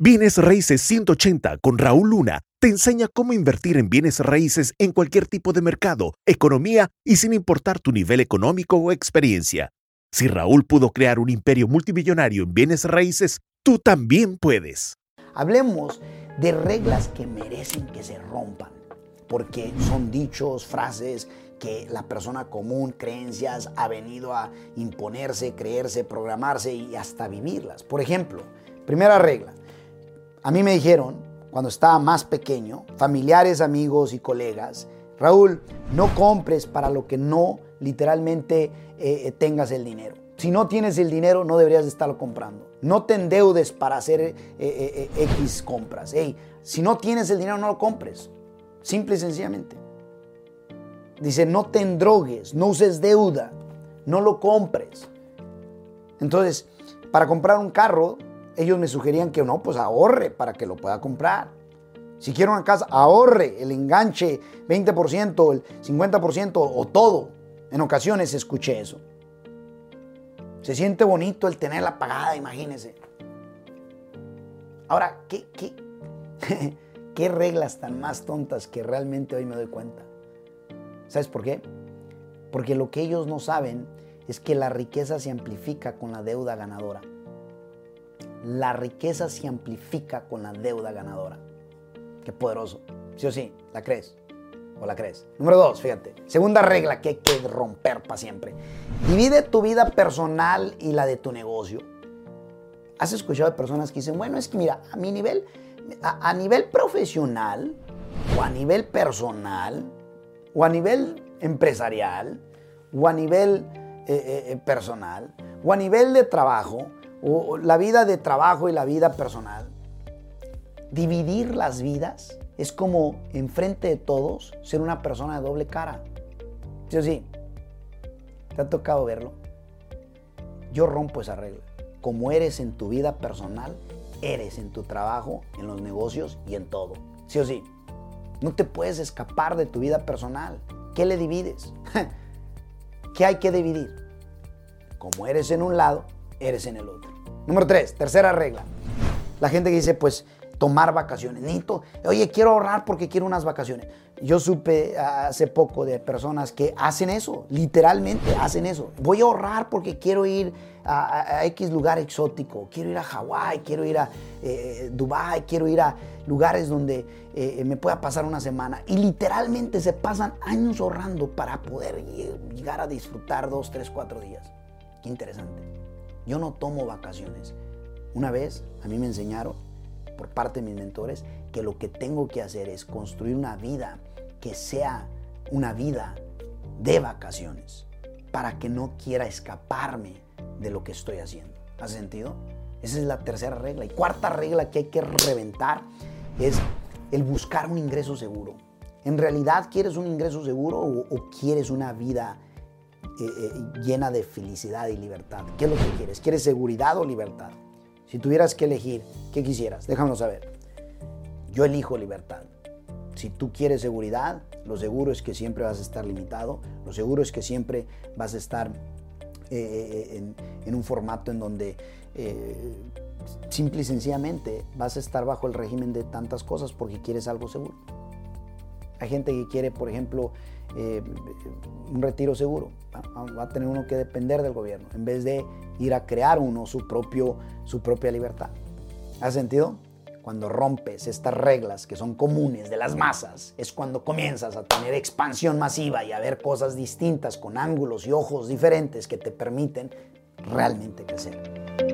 Bienes Raíces 180 con Raúl Luna te enseña cómo invertir en bienes raíces en cualquier tipo de mercado, economía y sin importar tu nivel económico o experiencia. Si Raúl pudo crear un imperio multimillonario en bienes raíces, tú también puedes. Hablemos de reglas que merecen que se rompan, porque son dichos, frases que la persona común, creencias, ha venido a imponerse, creerse, programarse y hasta vivirlas. Por ejemplo, primera regla, a mí me dijeron, cuando estaba más pequeño, familiares, amigos y colegas, Raúl, no compres para lo que no literalmente eh, eh, tengas el dinero. Si no tienes el dinero, no deberías de estarlo comprando. No te endeudes para hacer eh, X compras. si no tienes el dinero, no lo compres. Simple y sencillamente. Dice, no te endrogues, no uses deuda, no lo compres. Entonces, para comprar un carro, ellos me sugerían que no, pues ahorre para que lo pueda comprar. Si quiere una casa, ahorre el enganche 20%, el 50% o todo. En ocasiones escuché eso. Se siente bonito el tenerla pagada, imagínese. Ahora, ¿qué, qué, qué reglas tan más tontas que realmente hoy me doy cuenta? ¿Sabes por qué? Porque lo que ellos no saben es que la riqueza se amplifica con la deuda ganadora la riqueza se amplifica con la deuda ganadora. Qué poderoso. ¿Sí o sí? ¿La crees? ¿O la crees? Número dos, fíjate. Segunda regla que hay que romper para siempre. Divide tu vida personal y la de tu negocio. ¿Has escuchado de personas que dicen, bueno, es que mira, a mi nivel, a, nivel profesional, o a nivel personal, o a nivel empresarial, o a nivel eh, eh, eh, personal, o a nivel de trabajo, o la vida de trabajo y la vida personal, dividir las vidas es como enfrente de todos ser una persona de doble cara. ¿Sí o sí? ¿Te ha tocado verlo? Yo rompo esa regla. Como eres en tu vida personal, eres en tu trabajo, en los negocios y en todo. ¿Sí o sí? No te puedes escapar de tu vida personal. ¿Qué le divides? ¿Qué hay que dividir? Como eres en un lado, eres en el otro. Número tres, tercera regla. La gente que dice, pues, tomar vacaciones. Nito, oye, quiero ahorrar porque quiero unas vacaciones. Yo supe hace poco de personas que hacen eso, literalmente hacen eso. Voy a ahorrar porque quiero ir a, X lugar exótico, quiero ir a Hawái, quiero ir a eh, Dubai, quiero ir a lugares donde eh, me pueda pasar una semana. Y literalmente se pasan años ahorrando para poder llegar a disfrutar dos, tres, cuatro días. Qué interesante. Yo no tomo vacaciones. Una vez a mí me enseñaron por parte de mis mentores que lo que tengo que hacer es construir una vida que sea una vida de vacaciones para que no quiera escaparme de lo que estoy haciendo. ¿Has sentido? Esa es la tercera regla. Y cuarta regla que hay que reventar es el buscar un ingreso seguro. ¿En realidad quieres un ingreso seguro o, o quieres una vida eh, eh, llena de felicidad y libertad. ¿Qué es lo que quieres? ¿Quieres seguridad o libertad? Si tuvieras que elegir, ¿qué quisieras? Déjamelo saber. Yo elijo libertad. Si tú quieres seguridad, lo seguro es que siempre vas a estar limitado, lo seguro es que siempre vas a estar eh, en, un formato en donde simple y sencillamente vas a estar bajo el régimen de tantas cosas porque quieres algo seguro. Hay gente que quiere, por ejemplo, eh, un retiro seguro. Va a tener uno que depender del gobierno en vez de ir a crear uno su, propio, su propia libertad. ¿Ha sentido? Cuando rompes estas reglas que son comunes de las masas, es cuando comienzas a tener expansión masiva y a ver cosas distintas con ángulos y ojos diferentes que te permiten realmente crecer.